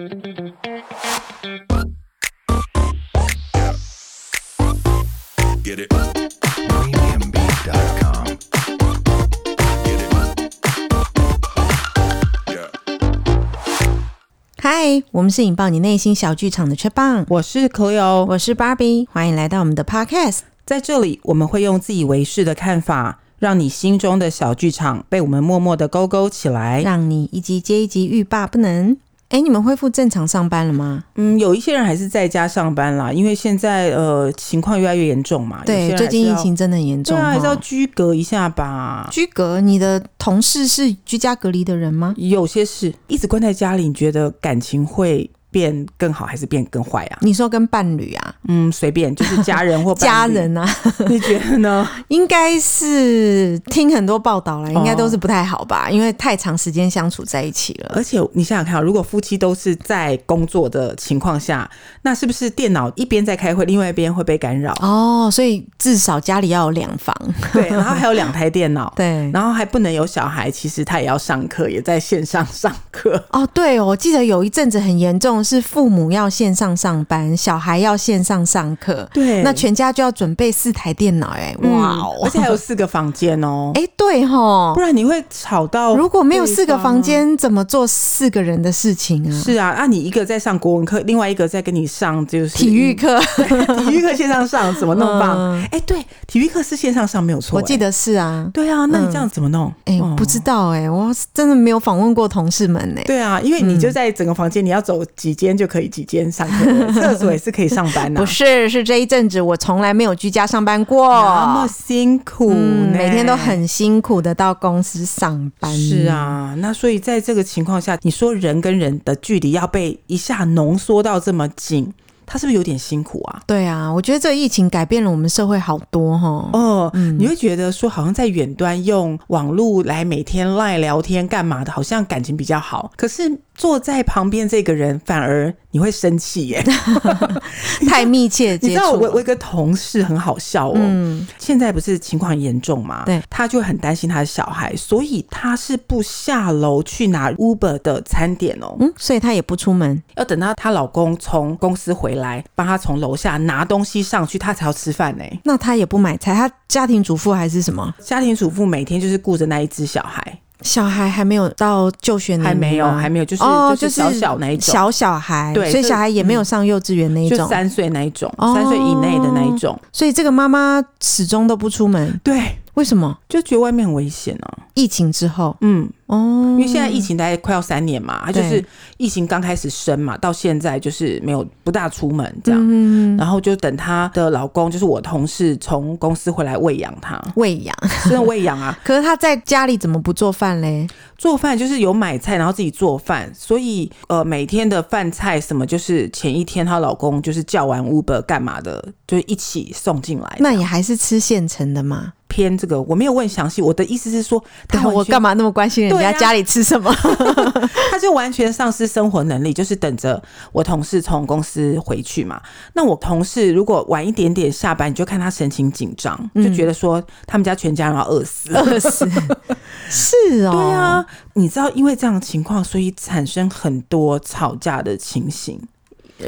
嗨，我们是引爆你内心小剧场的 Chatbang，我是 Cleo，我是 Barbie，欢迎来到我们的 Podcast。在这里，我们会用自以为是的看法，让你心中的小剧场被我们默默的勾勾起来，让你一集接一集欲罢不能。哎，你们恢复正常上班了吗？嗯，有一些人还是在家上班啦，因为现在呃情况越来越严重嘛。对，最近疫情真的很严重，对啊，还是要居隔一下吧。居隔，你的同事是居家隔离的人吗？有些是，一直关在家里，你觉得感情会变更好还是变更坏啊？你说跟伴侣啊？嗯，随便，就是家人或伴 家人啊？你觉得呢？应该是听很多报道了，应该都是不太好吧？哦、因为太长时间相处在一起了。而且你想想看，如果夫妻都是在工作的情况下，那是不是电脑一边在开会，另外一边会被干扰？哦，所以至少家里要有两房，对，然后还有两台电脑，对，然后还不能有小孩，其实他也要上课，也在线上上课。哦，对哦，我记得有一阵子很严重。是父母要线上上班，小孩要线上上课，对，那全家就要准备四台电脑，哎，哇哦，而且还有四个房间哦，哎，对哈，不然你会吵到。如果没有四个房间，怎么做四个人的事情啊？是啊，那你一个在上国文课，另外一个在跟你上就是体育课，体育课线上上怎么弄棒？哎，对，体育课是线上上没有错，我记得是啊，对啊，那你这样怎么弄？哎，不知道哎，我真的没有访问过同事们呢。对啊，因为你就在整个房间，你要走几间就可以几间上课，厕所也是可以上班的。不是，是这一阵子我从来没有居家上班过，那么辛苦，嗯，每天都很辛苦的到公司上班。是啊，那所以在这个情况下，你说人跟人的距离要被一下浓缩到这么近。他是不是有点辛苦啊？对啊，我觉得这个疫情改变了我们社会好多哈。哦，嗯，你会觉得说好像在远端用网络来每天赖聊天干嘛的，好像感情比较好。可是坐在旁边这个人反而你会生气耶，太密切接触。你知道我我一个同事很好笑哦，嗯，现在不是情况很严重嘛？对，他就很担心他的小孩，所以他是不下楼去拿 Uber 的餐点哦。嗯，所以他也不出门，要等到她老公从公司回来。来帮他从楼下拿东西上去，他才要吃饭呢。那他也不买菜，他家庭主妇还是什么？家庭主妇每天就是顾着那一只小孩，小孩还没有到就学年龄，还没有，还没有，就是、哦、就是小小那一种小小孩，对，所以小孩也没有上幼稚园那一种，就三岁那一种，三岁以内的那一种。所以这个妈妈始终都不出门，对。为什么？就觉得外面很危险呢、啊？疫情之后，嗯，哦，因为现在疫情大概快要三年嘛，他就是疫情刚开始生嘛，到现在就是没有不大出门这样，嗯、然后就等她的老公，就是我同事从公司回来喂养她，喂养，真的喂养啊！可是她在家里怎么不做饭嘞？做饭就是有买菜，然后自己做饭，所以呃，每天的饭菜什么，就是前一天她老公就是叫完 Uber 干嘛的，就一起送进来。那也还是吃现成的吗？偏这个我没有问详细，我的意思是说，他我干嘛那么关心人家家里吃什么？啊、他就完全丧失生活能力，就是等着我同事从公司回去嘛。那我同事如果晚一点点下班，你就看他神情紧张，就觉得说他们家全家人要饿死，饿、嗯、死。是哦，对啊，你知道因为这样的情况，所以产生很多吵架的情形。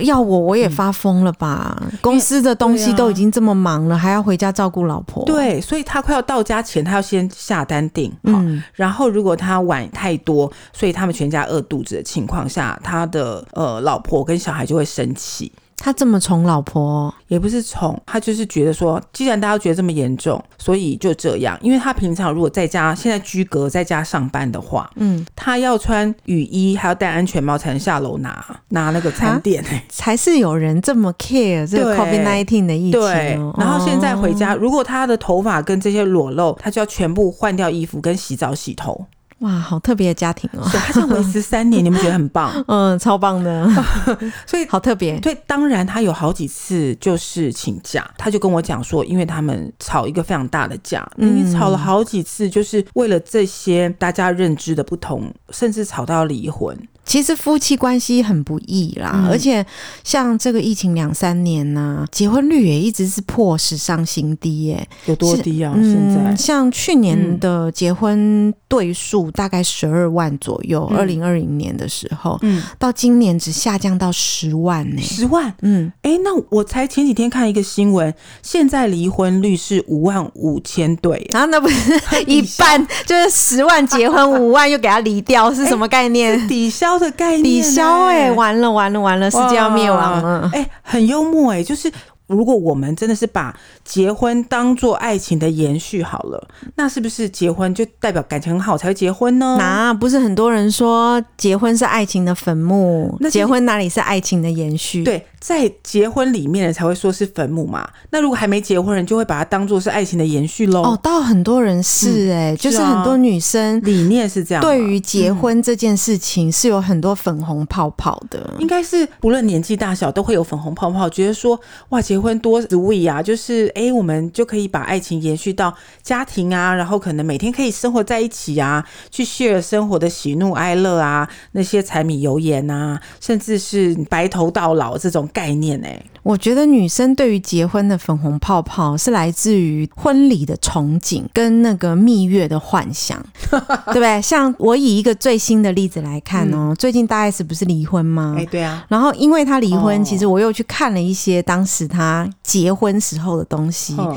要我我也发疯了吧？嗯、公司的东西都已经这么忙了，啊、还要回家照顾老婆。对，所以他快要到家前，他要先下单订。好，嗯、然后如果他晚太多，所以他们全家饿肚子的情况下，他的呃老婆跟小孩就会生气。他这么宠老婆，也不是宠，他就是觉得说，既然大家都觉得这么严重，所以就这样。因为他平常如果在家，现在居隔在家上班的话，嗯，他要穿雨衣，还要戴安全帽才能下楼拿拿那个餐点。哎，还是有人这么 care 这个 COVID nineteen 的疫情。对，然后现在回家，如果他的头发跟这些裸露，他就要全部换掉衣服，跟洗澡洗头。哇，好特别的家庭哦！他是维持三年，你们觉得很棒？嗯，超棒的，所以好特别。对，当然他有好几次就是请假，他就跟我讲说，因为他们吵一个非常大的架，嗯，你吵了好几次，就是为了这些大家认知的不同，甚至吵到离婚。其实夫妻关系很不易啦，嗯、而且像这个疫情两三年呢、啊，结婚率也一直是破史上新低耶、欸。有多低啊？现在、嗯、像去年的结婚对数大概十二万左右，二零二零年的时候，嗯，到今年只下降到十万呢、欸。十万？嗯，哎、欸，那我才前几天看一个新闻，现在离婚率是五万五千对，然后、啊、那不是 一半，就是十万结婚，五万又给他离掉，是什么概念？欸、抵消的概念、欸，抵消哎，完了完了完了，世界要灭亡了！哎、欸，很幽默哎、欸，就是。如果我们真的是把结婚当做爱情的延续好了，那是不是结婚就代表感情很好才会结婚呢？那不是很多人说结婚是爱情的坟墓，那结婚哪里是爱情的延续？对，在结婚里面才会说是坟墓嘛。那如果还没结婚人，就会把它当做是爱情的延续喽。哦，到很多人是哎、欸，嗯、就是很多女生理念是这样，对于结婚这件事情是有很多粉红泡泡的。应该是不论年纪大小都会有粉红泡泡，觉得说哇，结婚多 sweet 啊，就是哎、欸，我们就可以把爱情延续到家庭啊，然后可能每天可以生活在一起啊，去 share 生活的喜怒哀乐啊，那些柴米油盐啊，甚至是白头到老这种概念哎、欸。我觉得女生对于结婚的粉红泡泡是来自于婚礼的憧憬跟那个蜜月的幻想，对不对？像我以一个最新的例子来看哦，嗯、最近大 S 不是离婚吗？哎，对啊。然后因为她离婚，哦、其实我又去看了一些当时她结婚时候的东西。哦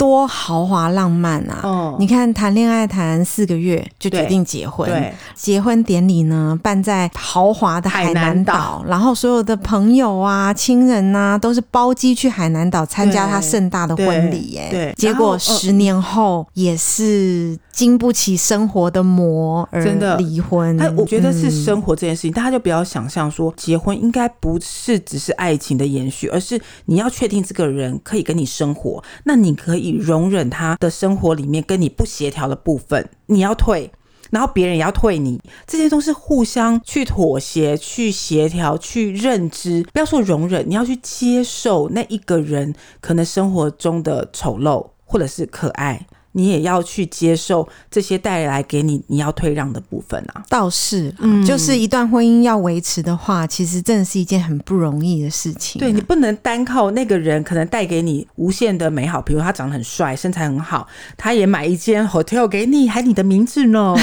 多豪华浪漫啊！哦，你看谈恋爱谈四个月就决定结婚，对，结婚典礼呢办在豪华的海南岛，然后所有的朋友啊、亲人呐都是包机去海南岛参加他盛大的婚礼耶。对，结果十年后也是经不起生活的磨而离婚。他我觉得是生活这件事情，大家就不要想象说结婚应该不是只是爱情的延续，而是你要确定这个人可以跟你生活，那你可以。容忍他的生活里面跟你不协调的部分，你要退，然后别人也要退你，这些都是互相去妥协、去协调、去认知。不要说容忍，你要去接受那一个人可能生活中的丑陋或者是可爱。你也要去接受这些带来给你你要退让的部分啊，倒是，嗯，就是一段婚姻要维持的话，其实真的是一件很不容易的事情啊。对，你不能单靠那个人可能带给你无限的美好，比如他长得很帅，身材很好，他也买一间 hotel 给你，还你的名字呢。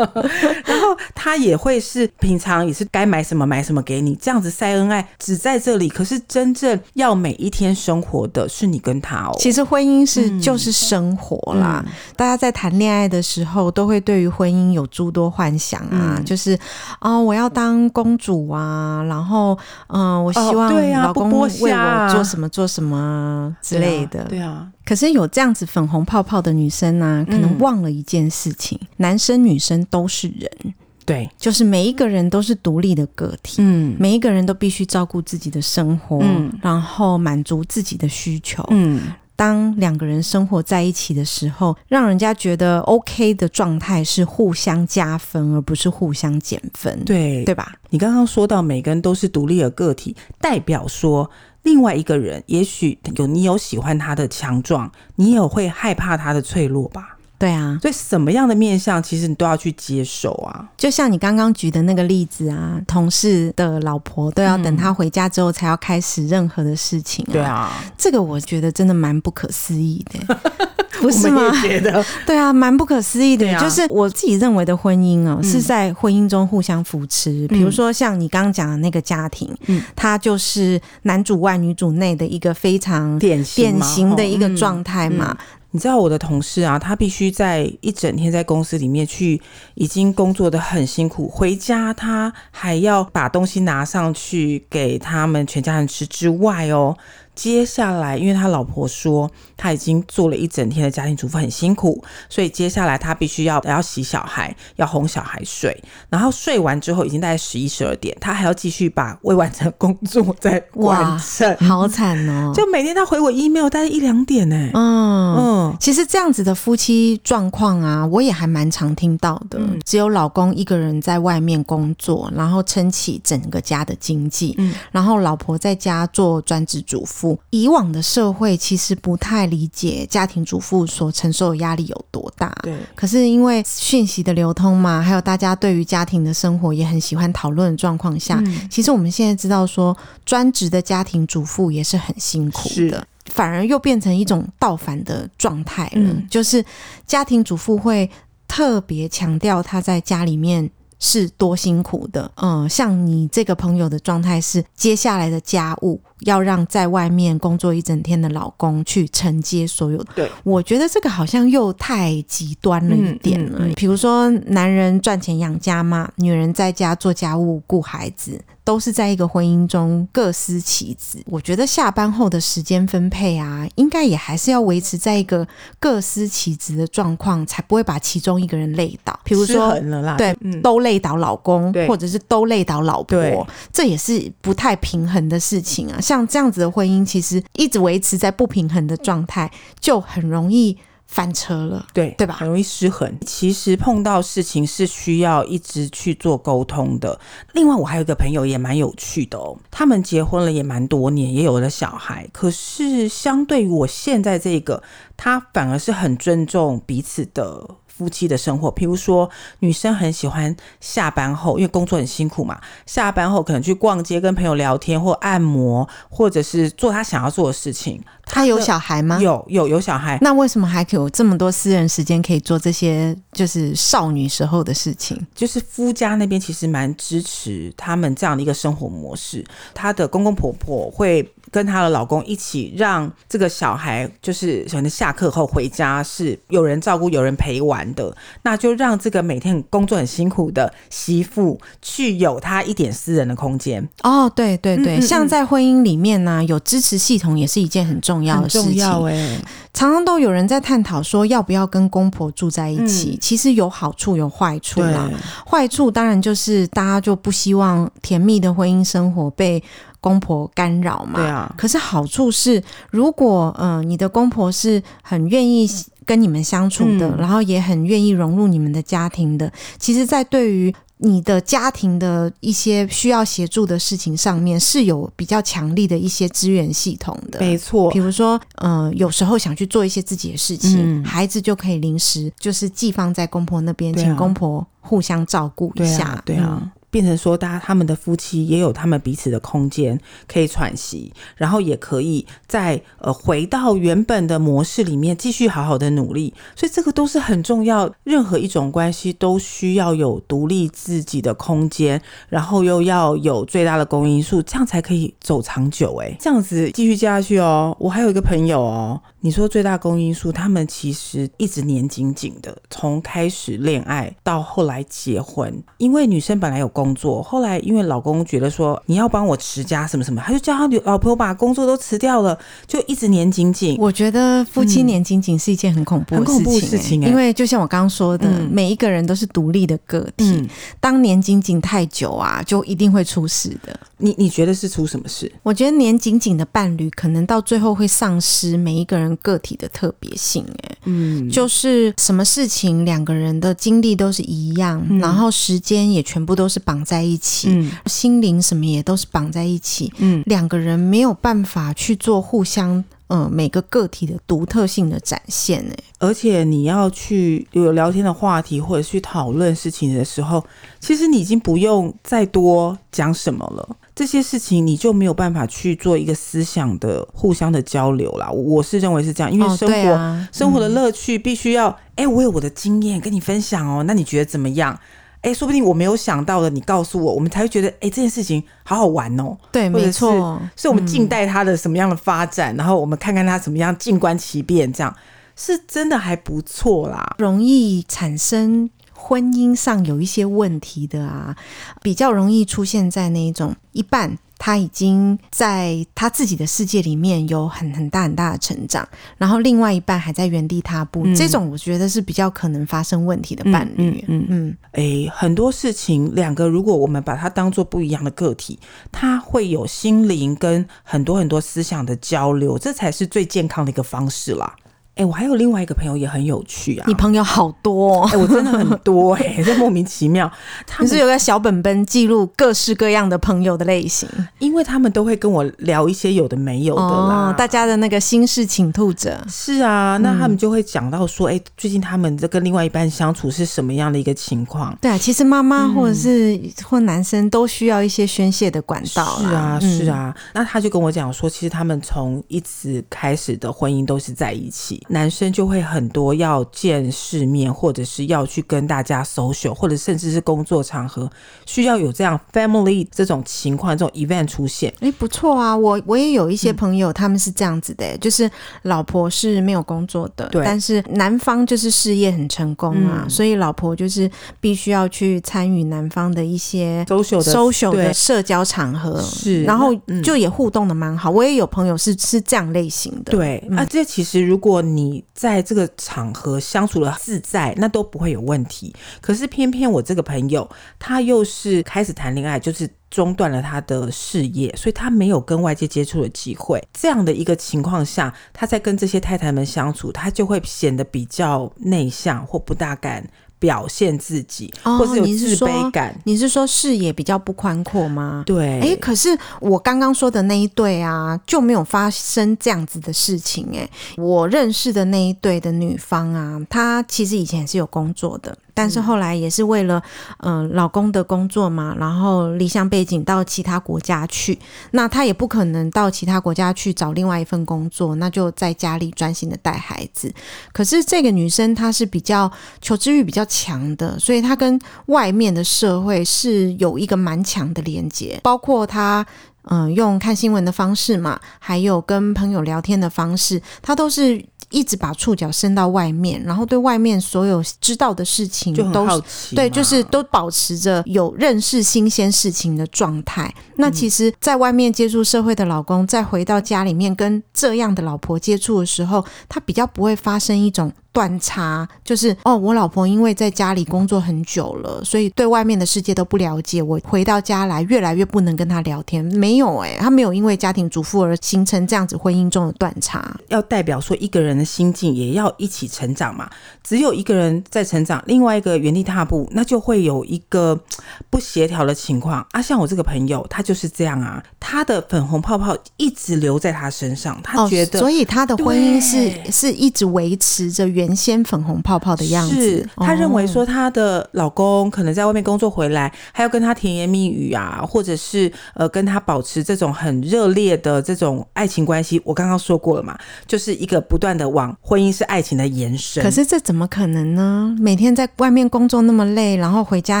然后他也会是平常也是该买什么买什么给你，这样子晒恩爱只在这里。可是真正要每一天生活的是你跟他哦。其实婚姻是就是生活。活啦！嗯、大家在谈恋爱的时候，都会对于婚姻有诸多幻想啊，嗯、就是啊、哦，我要当公主啊，然后嗯、呃，我希望老公为我做什么做什么之类的。对啊。对啊，可是有这样子粉红泡泡的女生呢、啊，可能忘了一件事情：嗯、男生女生都是人，对，就是每一个人都是独立的个体，嗯，每一个人都必须照顾自己的生活，嗯，然后满足自己的需求，嗯。当两个人生活在一起的时候，让人家觉得 OK 的状态是互相加分，而不是互相减分，对对吧？你刚刚说到每个人都是独立的个体，代表说另外一个人也许有你有喜欢他的强壮，你也有会害怕他的脆弱吧？对啊，所以什么样的面相，其实你都要去接受啊。就像你刚刚举的那个例子啊，同事的老婆都要等他回家之后才要开始任何的事情啊。对啊，这个我觉得真的蛮不可思议的，不是吗？我觉得对啊，蛮不可思议的。就是我自己认为的婚姻啊，是在婚姻中互相扶持。比如说像你刚刚讲的那个家庭，嗯，他就是男主外女主内的一个非常典型的一个状态嘛。你知道我的同事啊，他必须在一整天在公司里面去，已经工作的很辛苦，回家他还要把东西拿上去给他们全家人吃之外哦。接下来，因为他老婆说他已经做了一整天的家庭主妇，很辛苦，所以接下来他必须要要洗小孩，要哄小孩睡，然后睡完之后已经大概十一十二点，他还要继续把未完成工作再完成，好惨哦！就每天他回我 email 大概一两点呢。嗯嗯，其实这样子的夫妻状况啊，我也还蛮常听到的。嗯、只有老公一个人在外面工作，然后撑起整个家的经济，嗯，然后老婆在家做专职主妇。妇，以往的社会其实不太理解家庭主妇所承受的压力有多大。对。可是因为讯息的流通嘛，还有大家对于家庭的生活也很喜欢讨论的状况下，嗯、其实我们现在知道说，专职的家庭主妇也是很辛苦的，反而又变成一种倒反的状态了。嗯、就是家庭主妇会特别强调她在家里面。是多辛苦的，嗯，像你这个朋友的状态是，接下来的家务要让在外面工作一整天的老公去承接所有的。对，我觉得这个好像又太极端了一点了。嗯嗯嗯、比如说，男人赚钱养家嘛，女人在家做家务顾孩子。都是在一个婚姻中各司其职。我觉得下班后的时间分配啊，应该也还是要维持在一个各司其职的状况，才不会把其中一个人累倒。比如说，对，嗯、都累倒老公，或者是都累倒老婆，对这也是不太平衡的事情啊。像这样子的婚姻，其实一直维持在不平衡的状态，就很容易。翻车了，对对吧？很容易失衡。其实碰到事情是需要一直去做沟通的。另外，我还有一个朋友也蛮有趣的哦，他们结婚了也蛮多年，也有了小孩。可是相对于我现在这个，他反而是很尊重彼此的。夫妻的生活，譬如说，女生很喜欢下班后，因为工作很辛苦嘛，下班后可能去逛街、跟朋友聊天，或按摩，或者是做她想要做的事情。她有小孩吗？有，有，有小孩。那为什么还有这么多私人时间可以做这些就是少女时候的事情？就是夫家那边其实蛮支持他们这样的一个生活模式。她的公公婆婆会跟她的老公一起让这个小孩，就是可能下课后回家是有人照顾、有人陪玩。的，那就让这个每天工作很辛苦的媳妇去有她一点私人的空间哦。对对对，嗯嗯嗯，像在婚姻里面呢、啊，有支持系统也是一件很重要的事情。重要欸，常常都有人在探讨说要不要跟公婆住在一起。嗯、其实有好处有坏处啦。坏处当然就是大家就不希望甜蜜的婚姻生活被公婆干扰嘛。对啊。可是好处是，如果嗯、呃，你的公婆是很愿意。跟你们相处的，嗯、然后也很愿意融入你们的家庭的。其实，在对于你的家庭的一些需要协助的事情上面，是有比较强力的一些资源系统的。没错，比如说，呃，有时候想去做一些自己的事情，嗯、孩子就可以临时就是寄放在公婆那边，啊、请公婆互相照顾一下。对啊。对啊嗯变成说，大家他们的夫妻也有他们彼此的空间可以喘息，然后也可以再呃回到原本的模式里面继续好好的努力，所以这个都是很重要。任何一种关系都需要有独立自己的空间，然后又要有最大的公因数，这样才可以走长久。哎，这样子继续接下去哦。我还有一个朋友哦，你说最大公因数，他们其实一直黏紧紧的，从开始恋爱到后来结婚，因为女生本来有工。作，后来因为老公觉得说你要帮我持家什么什么，他就叫他老婆把工作都辞掉了，就一直黏紧紧。我觉得夫妻黏紧紧是一件很恐怖的事情，欸，很恐怖的事情欸，因为就像我刚刚说的，嗯、每一个人都是独立的个体，嗯、当黏紧紧太久啊，就一定会出事的。你你觉得是出什么事？我觉得黏紧紧的伴侣可能到最后会丧失每一个人个体的特别性，哎，嗯，就是什么事情两个人的经历都是一样，嗯、然后时间也全部都是绑在一起，嗯、心灵什么也都是绑在一起，嗯，两个人没有办法去做互相。嗯，每个个体的独特性的展现，哎，而且你要去有聊天的话题或者去讨论事情的时候，其实你已经不用再多讲什么了。这些事情你就没有办法去做一个思想的互相的交流啦。我是认为是这样，因为生活、哦啊、生活的乐趣必须要，哎、嗯，我有我的经验跟你分享哦，那你觉得怎么样？哎，说不定我没有想到的，你告诉我，我们才会觉得，哎，这件事情好好玩哦。对，没错，所以我们静待它的什么样的发展，嗯、然后我们看看它怎么样，静观其变，这样是真的还不错啦。容易产生婚姻上有一些问题的啊，比较容易出现在那一种一半。他已经在他自己的世界里面有很很大很大的成长，然后另外一半还在原地踏步，嗯、这种我觉得是比较可能发生问题的伴侣。嗯嗯嗯，哎、嗯欸，很多事情两个如果我们把它当做不一样的个体，它会有心灵跟很多很多思想的交流，这才是最健康的一个方式啦。哎，我还有另外一个朋友也很有趣啊。你朋友好多，哦，哎，我真的很多哎，这莫名其妙。他们是有个小本本记录各式各样的朋友的类型，因为他们都会跟我聊一些有的没有的啦。哦，大家的那个心事倾吐者。是啊，那他们就会讲到说，哎，嗯，最近他们这跟另外一半相处是什么样的一个情况？对啊，其实妈妈或者是，嗯，或男生都需要一些宣泄的管道。是啊，是啊。嗯，那他就跟我讲说，其实他们从一直开始的婚姻都是在一起。男生就会很多要见世面，或者是要去跟大家 social，或者甚至是工作场合需要有这样 family 这种情况、这种 event 出现。哎，不错啊，我我也有一些朋友，他们是这样子的，嗯、就是老婆是没有工作的，对，但是男方就是事业很成功啊，嗯、所以老婆就是必须要去参与男方的一些 social 的 social 的社交场合，是，然后就也互动的蛮好。我也有朋友是是这样类型的，对，嗯、啊，这其实如果你你在这个场合相处的自在，那都不会有问题。可是偏偏我这个朋友，他又是开始谈恋爱，就是中断了他的事业，所以他没有跟外界接触的机会。这样的一个情况下，他在跟这些太太们相处，他就会显得比较内向或不大敢。表现自己，或是有自卑感。哦，你是说，你是说视野比较不宽阔吗？对。哎，可是我刚刚说的那一对啊，就没有发生这样子的事情。哎，我认识的那一对的女方啊，她其实以前是有工作的。但是后来也是为了，嗯、呃，老公的工作嘛，然后离乡背景到其他国家去。那她也不可能到其他国家去找另外一份工作，那就在家里专心的带孩子。可是这个女生她是比较求知欲比较强的，所以她跟外面的社会是有一个蛮强的连接，包括她嗯、呃、用看新闻的方式嘛，还有跟朋友聊天的方式，她都是。一直把触角伸到外面，然后对外面所有知道的事情都对，就是都保持着有认识新鲜事情的状态。那其实，在外面接触社会的老公，再回到家里面跟这样的老婆接触的时候，他比较不会发生一种。断差就是哦，我老婆因为在家里工作很久了，所以对外面的世界都不了解。我回到家来，越来越不能跟她聊天。没有哎、欸，她没有因为家庭主妇而形成这样子婚姻中的断差。要代表说一个人的心境也要一起成长嘛。只有一个人在成长，另外一个原地踏步，那就会有一个 不协调的情况啊。像我这个朋友，他就是这样啊，他的粉红泡泡一直留在他身上，他觉得，哦、所以他的婚姻是是一直维持着原。原先粉红泡泡的样子，她认为说她的老公可能在外面工作回来，还要跟她甜言蜜语啊，或者是呃跟她保持这种很热烈的这种爱情关系。我刚刚说过了嘛，就是一个不断的往婚姻是爱情的延伸。可是这怎么可能呢？每天在外面工作那么累，然后回家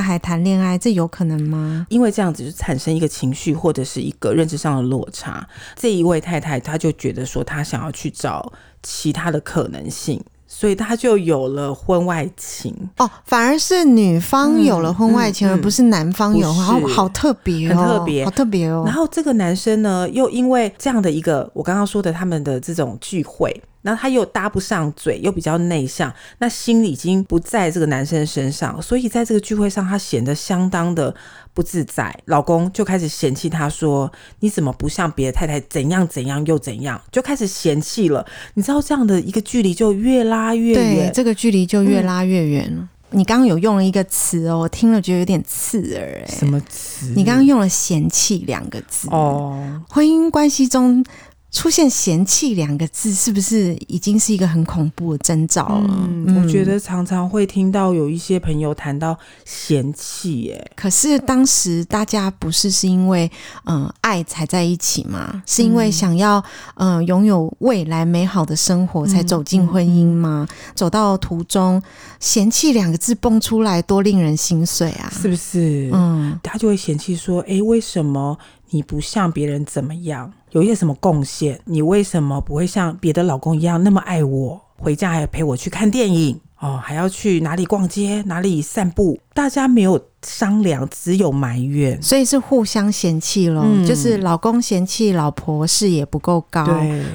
还谈恋爱，这有可能吗？因为这样子就产生一个情绪或者是一个认知上的落差。这一位太太她就觉得说，她想要去找其他的可能性。所以他就有了婚外情哦，反而是女方有了婚外情，嗯嗯、而不是男方有，好好特别哦，很特别，好特别哦。然后这个男生呢，又因为这样的一个我刚刚说的他们的这种聚会。然后他又搭不上嘴，又比较内向，那心里已经不在这个男生身上，所以在这个聚会上，他显得相当的不自在。老公就开始嫌弃他说：“你怎么不像别的太太怎样怎样又怎样？”就开始嫌弃了。你知道这样的一个距离就越拉越远，对，这个距离就越拉越远了。嗯、你刚刚有用了一个词哦，我听了觉得有点刺耳。什么词？你刚刚用了“嫌弃”两个字哦，婚姻关系中。出现“嫌弃”两个字，是不是已经是一个很恐怖的征兆了？嗯，我觉得常常会听到有一些朋友谈到嫌弃，耶。可是当时大家不是是因为嗯、呃、爱才在一起吗？是因为想要嗯、呃、拥有未来美好的生活才走进婚姻吗？嗯嗯、走到途中“嫌弃”两个字蹦出来，多令人心碎啊！是不是？嗯，他就会嫌弃说：“哎，为什么？”你不像别人怎么样，有一些什么贡献？你为什么不会像别的老公一样那么爱我？回家还要陪我去看电影哦，还要去哪里逛街、哪里散步？大家没有。商量只有埋怨，所以是互相嫌弃咯、嗯。就是老公嫌弃老婆视野不够高，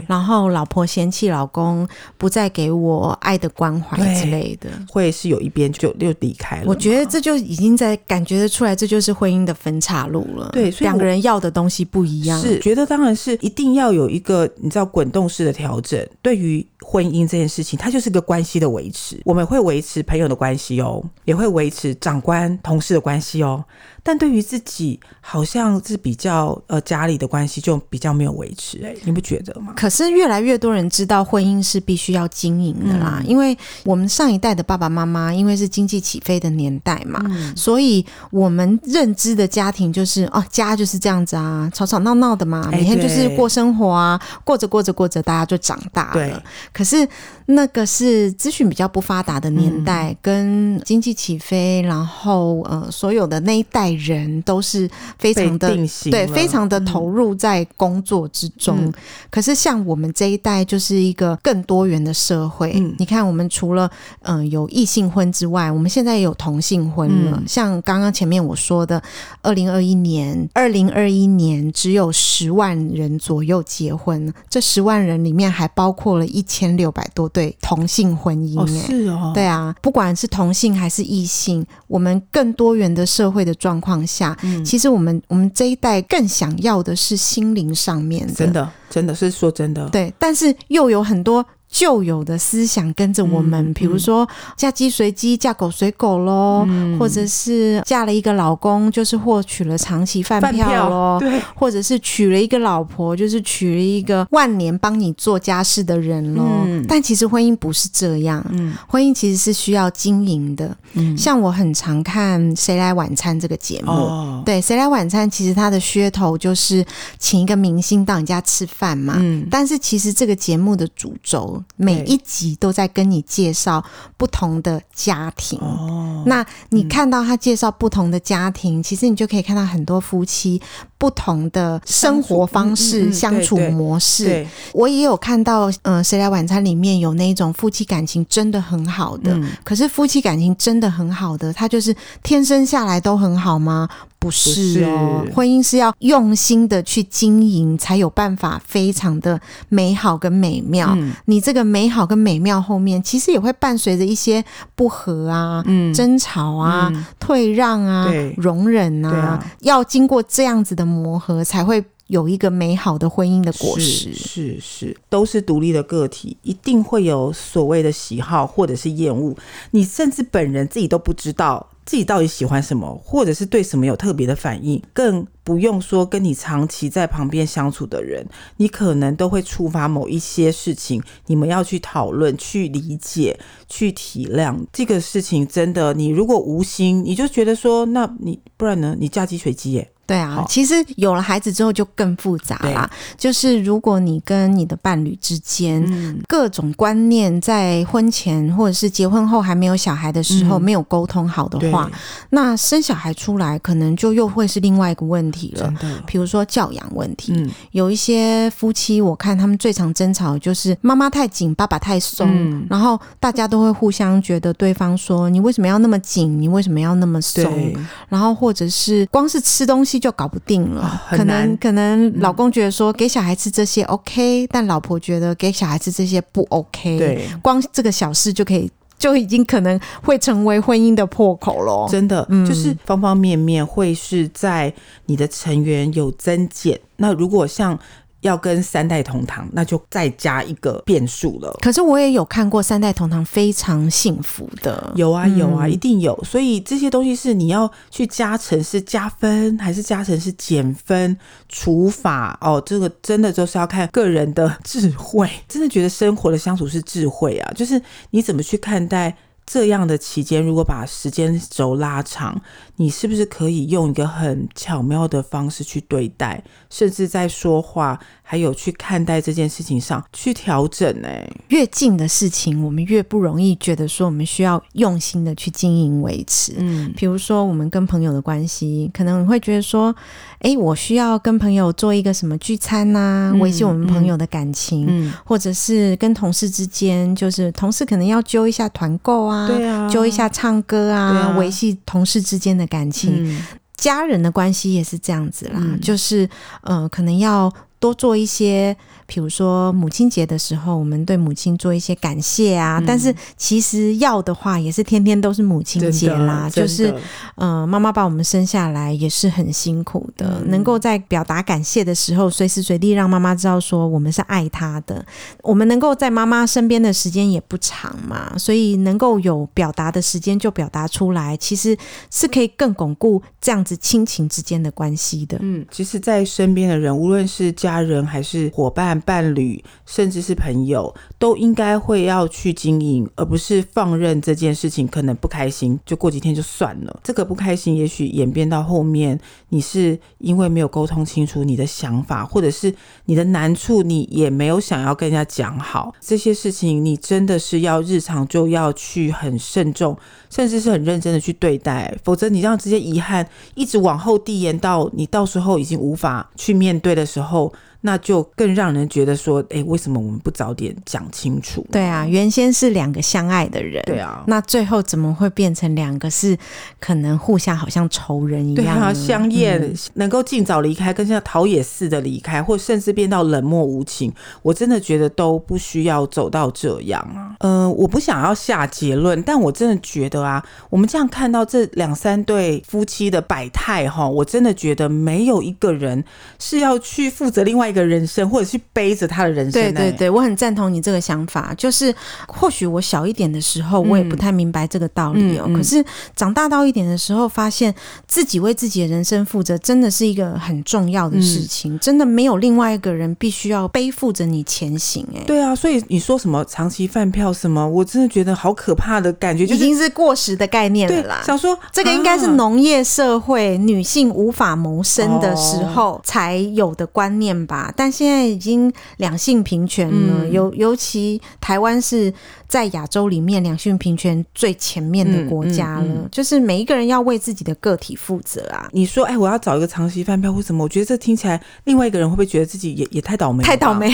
然后老婆嫌弃老公不再给我爱的关怀之类的，会是有一边就又离开了。我觉得这就已经在感觉得出来，这就是婚姻的分岔路了。对，所以两个人要的东西不一样，是觉得当然是一定要有一个你知道滚动式的调整。对于婚姻这件事情，它就是个关系的维持，我们会维持朋友的关系哦，也会维持长官同事的关系哦。但对于自己，好像是比较呃家里的关系就比较没有维持，哎，你不觉得吗？可是越来越多人知道婚姻是必须要经营的啦，嗯，因为我们上一代的爸爸妈妈，因为是经济起飞的年代嘛，嗯，所以我们认知的家庭就是哦，家就是这样子啊，吵吵闹闹的嘛，每天就是过生活啊，过着过着过着，大家就长大了。对，可是那个是资讯比较不发达的年代，嗯，跟经济起飞，然后呃，所有的那一代。人都是非常的对，非常的投入在工作之中，嗯。可是像我们这一代，就是一个更多元的社会。嗯，你看，我们除了嗯、呃、有异性婚之外，我们现在也有同性婚了。嗯，像刚刚前面我说的，二零二一年，二零二一年只有十万人左右结婚，这十万人里面还包括了一千六百多对同性婚姻。哦，是哦，对啊，不管是同性还是异性，我们更多元的社会的状况。况下，其实我们我们这一代更想要的是心灵上面的，真的，真的是说真的，对，但是又有很多。旧有的思想跟着我们，比、嗯、如说嫁鸡随鸡，嫁狗随狗喽、嗯，或者是嫁了一个老公就是获取了长期饭票喽，对，或者是娶了一个老婆就是娶了一个万年帮你做家事的人喽、嗯。但其实婚姻不是这样，嗯，婚姻其实是需要经营的。嗯，像我很常看《谁来晚餐》这个节目，哦、对，《谁来晚餐》其实它的噱头就是请一个明星到你家吃饭嘛，嗯，但是其实这个节目的主轴。每一集都在跟你介绍不同的家庭。哦，那你看到他介绍不同的家庭，嗯，其实你就可以看到很多夫妻不同的生活方式、相处模式。我也有看到，嗯，呃，谁来晚餐里面有那种夫妻感情真的很好的。嗯，可是夫妻感情真的很好的，他就是天生下来都很好吗？不是哦，婚姻是要用心的去经营，才有办法非常的美好跟美妙。嗯，你这个美好跟美妙后面，其实也会伴随着一些不和啊、嗯、争吵啊、嗯、退让啊、容忍啊，啊，要经过这样子的磨合，才会有一个美好的婚姻的果实。是是，都是独立的个体，一定会有所谓的喜好或者是厌恶，你甚至本人自己都不知道。自己到底喜欢什么，或者是对什么有特别的反应，更不用说跟你长期在旁边相处的人，你可能都会触发某一些事情，你们要去讨论、去理解、去体谅这个事情。真的，你如果无心，你就觉得说，那你不然呢？你嫁鸡随鸡耶。对啊，其实有了孩子之后就更复杂啦。就是如果你跟你的伴侣之间、嗯、各种观念在婚前或者是结婚后还没有小孩的时候、嗯、没有沟通好的话，那生小孩出来可能就又会是另外一个问题了。比如说教养问题、嗯，有一些夫妻我看他们最常争吵就是妈妈太紧，爸爸太松、嗯，然后大家都会互相觉得对方说你为什么要那么紧，你为什么要那么松，然后或者是光是吃东西。就搞不定了，哦、可能可能老公觉得说给小孩吃这些 OK，、嗯、但老婆觉得给小孩吃这些不 OK。对，光这个小事就可以就已经可能会成为婚姻的破口了。真的，嗯、就是方方面面会是在你的成员有增减。那如果像。要跟三代同堂，那就再加一个变数了。可是我也有看过三代同堂非常幸福的，有啊有啊，嗯，一定有。所以这些东西是你要去加成是加分，还是加成是减分？除法哦，这个真的就是要看个人的智慧。真的觉得生活的相处是智慧啊，就是你怎么去看待。这样的期间，如果把时间轴拉长，你是不是可以用一个很巧妙的方式去对待，甚至在说话，还有去看待这件事情上去调整呢？越近的事情，我们越不容易觉得说我们需要用心的去经营维持。嗯，比如说我们跟朋友的关系，可能你会觉得说，哎，我需要跟朋友做一个什么聚餐呐、啊，维系我们朋友的感情，嗯嗯、或者是跟同事之间，就是同事可能要揪一下团购啊。啊，对啊，揪一下唱歌啊，维系、啊、同事之间的感情，嗯、家人的关系也是这样子啦，嗯、就是呃，可能要多做一些。比如说母亲节的时候，我们对母亲做一些感谢啊。嗯、但是其实要的话，也是天天都是母亲节啦。就是，呃，妈妈把我们生下来也是很辛苦的。嗯、能够在表达感谢的时候，随时随地让妈妈知道说我们是爱她的。我们能够在妈妈身边的时间也不长嘛，所以能够有表达的时间就表达出来，其实是可以更巩固这样子亲情之间的关系的。嗯，其实，在身边的人，无论是家家人还是伙伴。伴侣甚至是朋友都应该会要去经营，而不是放任这件事情可能不开心就过几天就算了。这个不开心也许演变到后面，你是因为没有沟通清楚你的想法，或者是你的难处你也没有想要跟人家讲好。这些事情你真的是要日常就要去很慎重，甚至是很认真的去对待，否则你让这样直接遗憾一直往后递延到你到时候已经无法去面对的时候。那就更让人觉得说，哎，为什么我们不早点讲清楚？对啊，原先是两个相爱的人，对啊，那最后怎么会变成两个是可能互相好像仇人一样？对啊，相厌、嗯、能够尽早离开，跟像陶冶似的离开，或甚至变到冷漠无情，我真的觉得都不需要走到这样啊。嗯、呃，我不想要下结论，但我真的觉得啊，我们这样看到这两三对夫妻的百态哈，我真的觉得没有一个人是要去负责另外。一个人生，或者是背着他的人生。对对对，我很赞同你这个想法。就是或许我小一点的时候，我也不太明白这个道理哦。嗯嗯嗯、可是长大到一点的时候，发现自己为自己的人生负责，真的是一个很重要的事情。嗯、真的没有另外一个人必须要背负着你前行。哎，对啊。所以你说什么长期饭票什么，我真的觉得好可怕的感觉，就是、已经是过时的概念了啦。想说这个应该是农业社会、啊、女性无法谋生的时候才有的观念吧。但现在已经两性平权了，尤、嗯、尤其台湾是在亚洲里面两性平权最前面的国家了。嗯嗯嗯、就是每一个人要为自己的个体负责啊！你说，哎，我要找一个长期饭票或什么？我觉得这听起来，另外一个人会不会觉得自己也也太倒霉？太倒霉！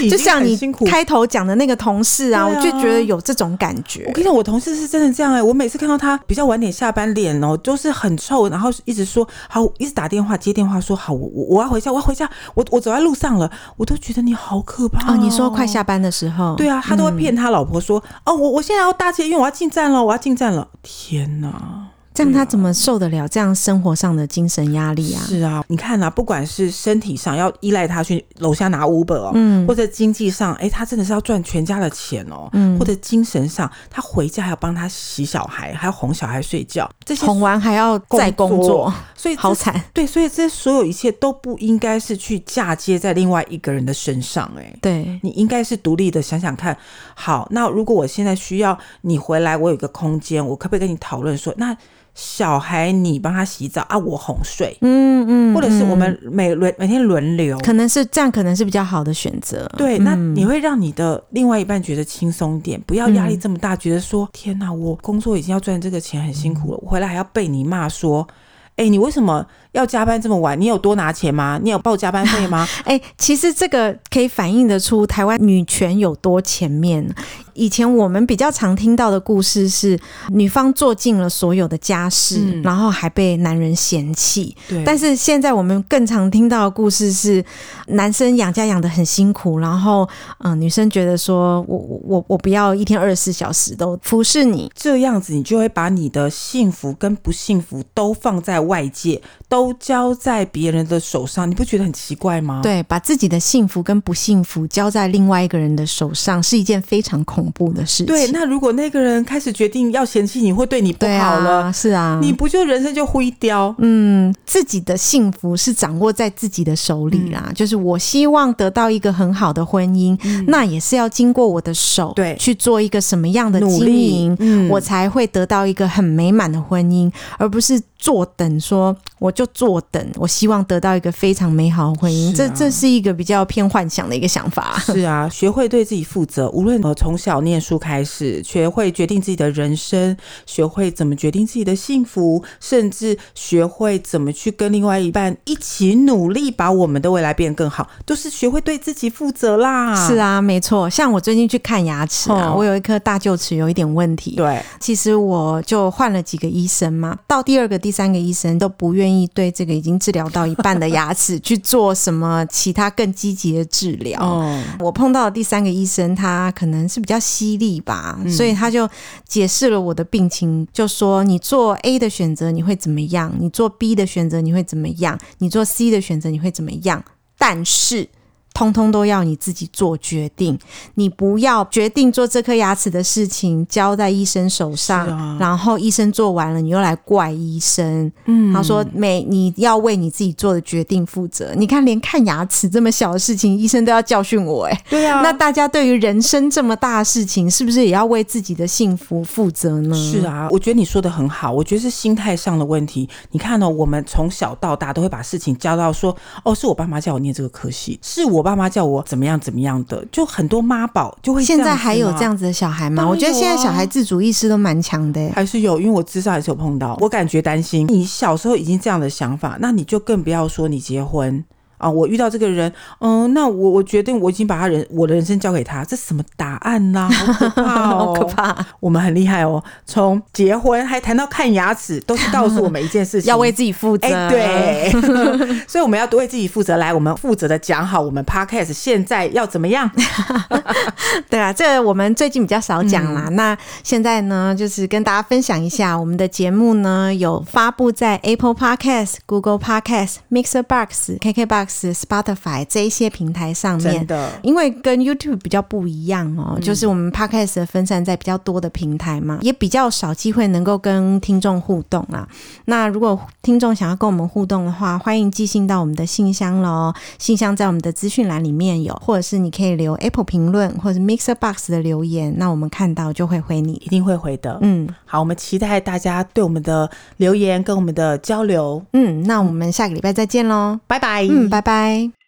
就 就像你开头讲的那个同事啊，啊我就觉得有这种感觉。我跟你讲，我同事是真的这样哎、欸，我每次看到他比较晚点下班，脸哦都是很臭，然后一直说好，一直打电话接电话说好，我我要回家，我要回家，我我走在路上了，我都觉得你好可怕哦。哦你说快下班的时候，对啊，他都会骗他老婆说，哦，我我现在要搭车，因为，我要进站了，我要进站了。天哪！这样他怎么受得了这样生活上的精神压力啊？是啊，你看啊，不管是身体上要依赖他去楼下拿 Uber 哦，嗯，或者经济上，哎，他真的是要赚全家的钱哦，嗯，或者精神上，他回家还要帮他洗小孩，还要哄小孩睡觉，这些哄完还要再工作，所以好惨。对，所以这所有一切都不应该是去嫁接在另外一个人的身上，哎，对，你应该是独立的想想看。好，那如果我现在需要你回来，我有一个空间，我可不可以跟你讨论说，那？小孩，你帮他洗澡啊，我哄睡，嗯嗯，或者是我们每轮每天轮流，可能是这样，可能是比较好的选择。对，那你会让你的另外一半觉得轻松点，不要压力这么大，觉得说天哪，我工作已经要赚这个钱很辛苦了，我回来还要被你骂说。哎，你为什么要加班这么晚？你有多拿钱吗？你有报加班费吗？哎，其实这个可以反映得出台湾女权有多前面。以前我们比较常听到的故事是，女方做尽了所有的家事，嗯、然后还被男人嫌弃。对。但是现在我们更常听到的故事是，男生养家养的很辛苦，然后嗯、呃，女生觉得说我我我不要一天二十四小时都服侍你，这样子你就会把你的幸福跟不幸福都放在外界，都交在别人的手上，你不觉得很奇怪吗？对，把自己的幸福跟不幸福交在另外一个人的手上，是一件非常恐怖的事情。对，那如果那个人开始决定要嫌弃你，会对你不好了，啊是啊，你不就人生就灰掉？嗯，自己的幸福是掌握在自己的手里啦。嗯、就是我希望得到一个很好的婚姻，嗯、那也是要经过我的手，对，去做一个什么样的经营，嗯，我才会得到一个很美满的婚姻，而不是。坐等，说我就坐等，我希望得到一个非常美好的婚姻，啊、这这是一个比较偏幻想的一个想法。是啊，学会对自己负责，无论呃从小念书开始，学会决定自己的人生，学会怎么决定自己的幸福，甚至学会怎么去跟另外一半一起努力，把我们的未来变得更好，都是学会对自己负责啦。是啊，没错。像我最近去看牙齿啊，哦、我有一颗大臼齿有一点问题。对，其实我就换了几个医生嘛，到第二个、第三个医生都不愿意对这个已经治疗到一半的牙齿去做什么其他更积极的治疗。哦，我碰到的第三个医生，他可能是比较犀利吧，嗯、所以他就解释了我的病情，就说你做 A 的选择你会怎么样，你做 B 的选择你会怎么样，你做 C 的选择你会怎么样，但是。通通都要你自己做决定，你不要决定做这颗牙齿的事情交在医生手上，啊、然后医生做完了，你又来怪医生。嗯，他说每你要为你自己做的决定负责。你看，连看牙齿这么小的事情，医生都要教训我，哎，对啊。那大家对于人生这么大的事情，是不是也要为自己的幸福负责呢？是啊，我觉得你说的很好，我觉得是心态上的问题。你看呢、哦，我们从小到大都会把事情交到说，哦，是我爸妈叫我念这个科系，是我。我爸妈叫我怎么样怎么样的，就很多妈宝就会。现在还有这样子的小孩吗？啊、我觉得现在小孩自主意识都蛮强的，还是有，因为我至少还是有碰到，我感觉担心。你小时候已经这样的想法，那你就更不要说你结婚。啊，我遇到这个人，嗯，那我我决定我已经把他人我的人生交给他，这什么答案呢？好可怕哦，好可怕！我们很厉害哦，从结婚还谈到看牙齿，都是告诉我们一件事情，要为自己负责。欸、对，所以我们要多为自己负责。来，我们负责的讲好，我们 Podcast 现在要怎么样？对啊，这个我们最近比较少讲啦。嗯、那现在呢，就是跟大家分享一下，我们的节目呢有发布在 Apple Podcast、Google Podcast、Mixer Box、KK Box。是 Spotify 这一些平台上面，真的，因为跟 YouTube 比较不一样哦，嗯、就是我们 Podcast 分散在比较多的平台嘛，也比较少机会能够跟听众互动啦。那如果听众想要跟我们互动的话，欢迎寄信到我们的信箱喽，信箱在我们的资讯栏里面有，或者是你可以留 Apple 评论或者 Mixer Box 的留言，那我们看到就会回你，一定会回的。嗯，好，我们期待大家对我们的留言跟我们的交流。嗯，那我们下个礼拜再见喽，拜拜。嗯，拜拜。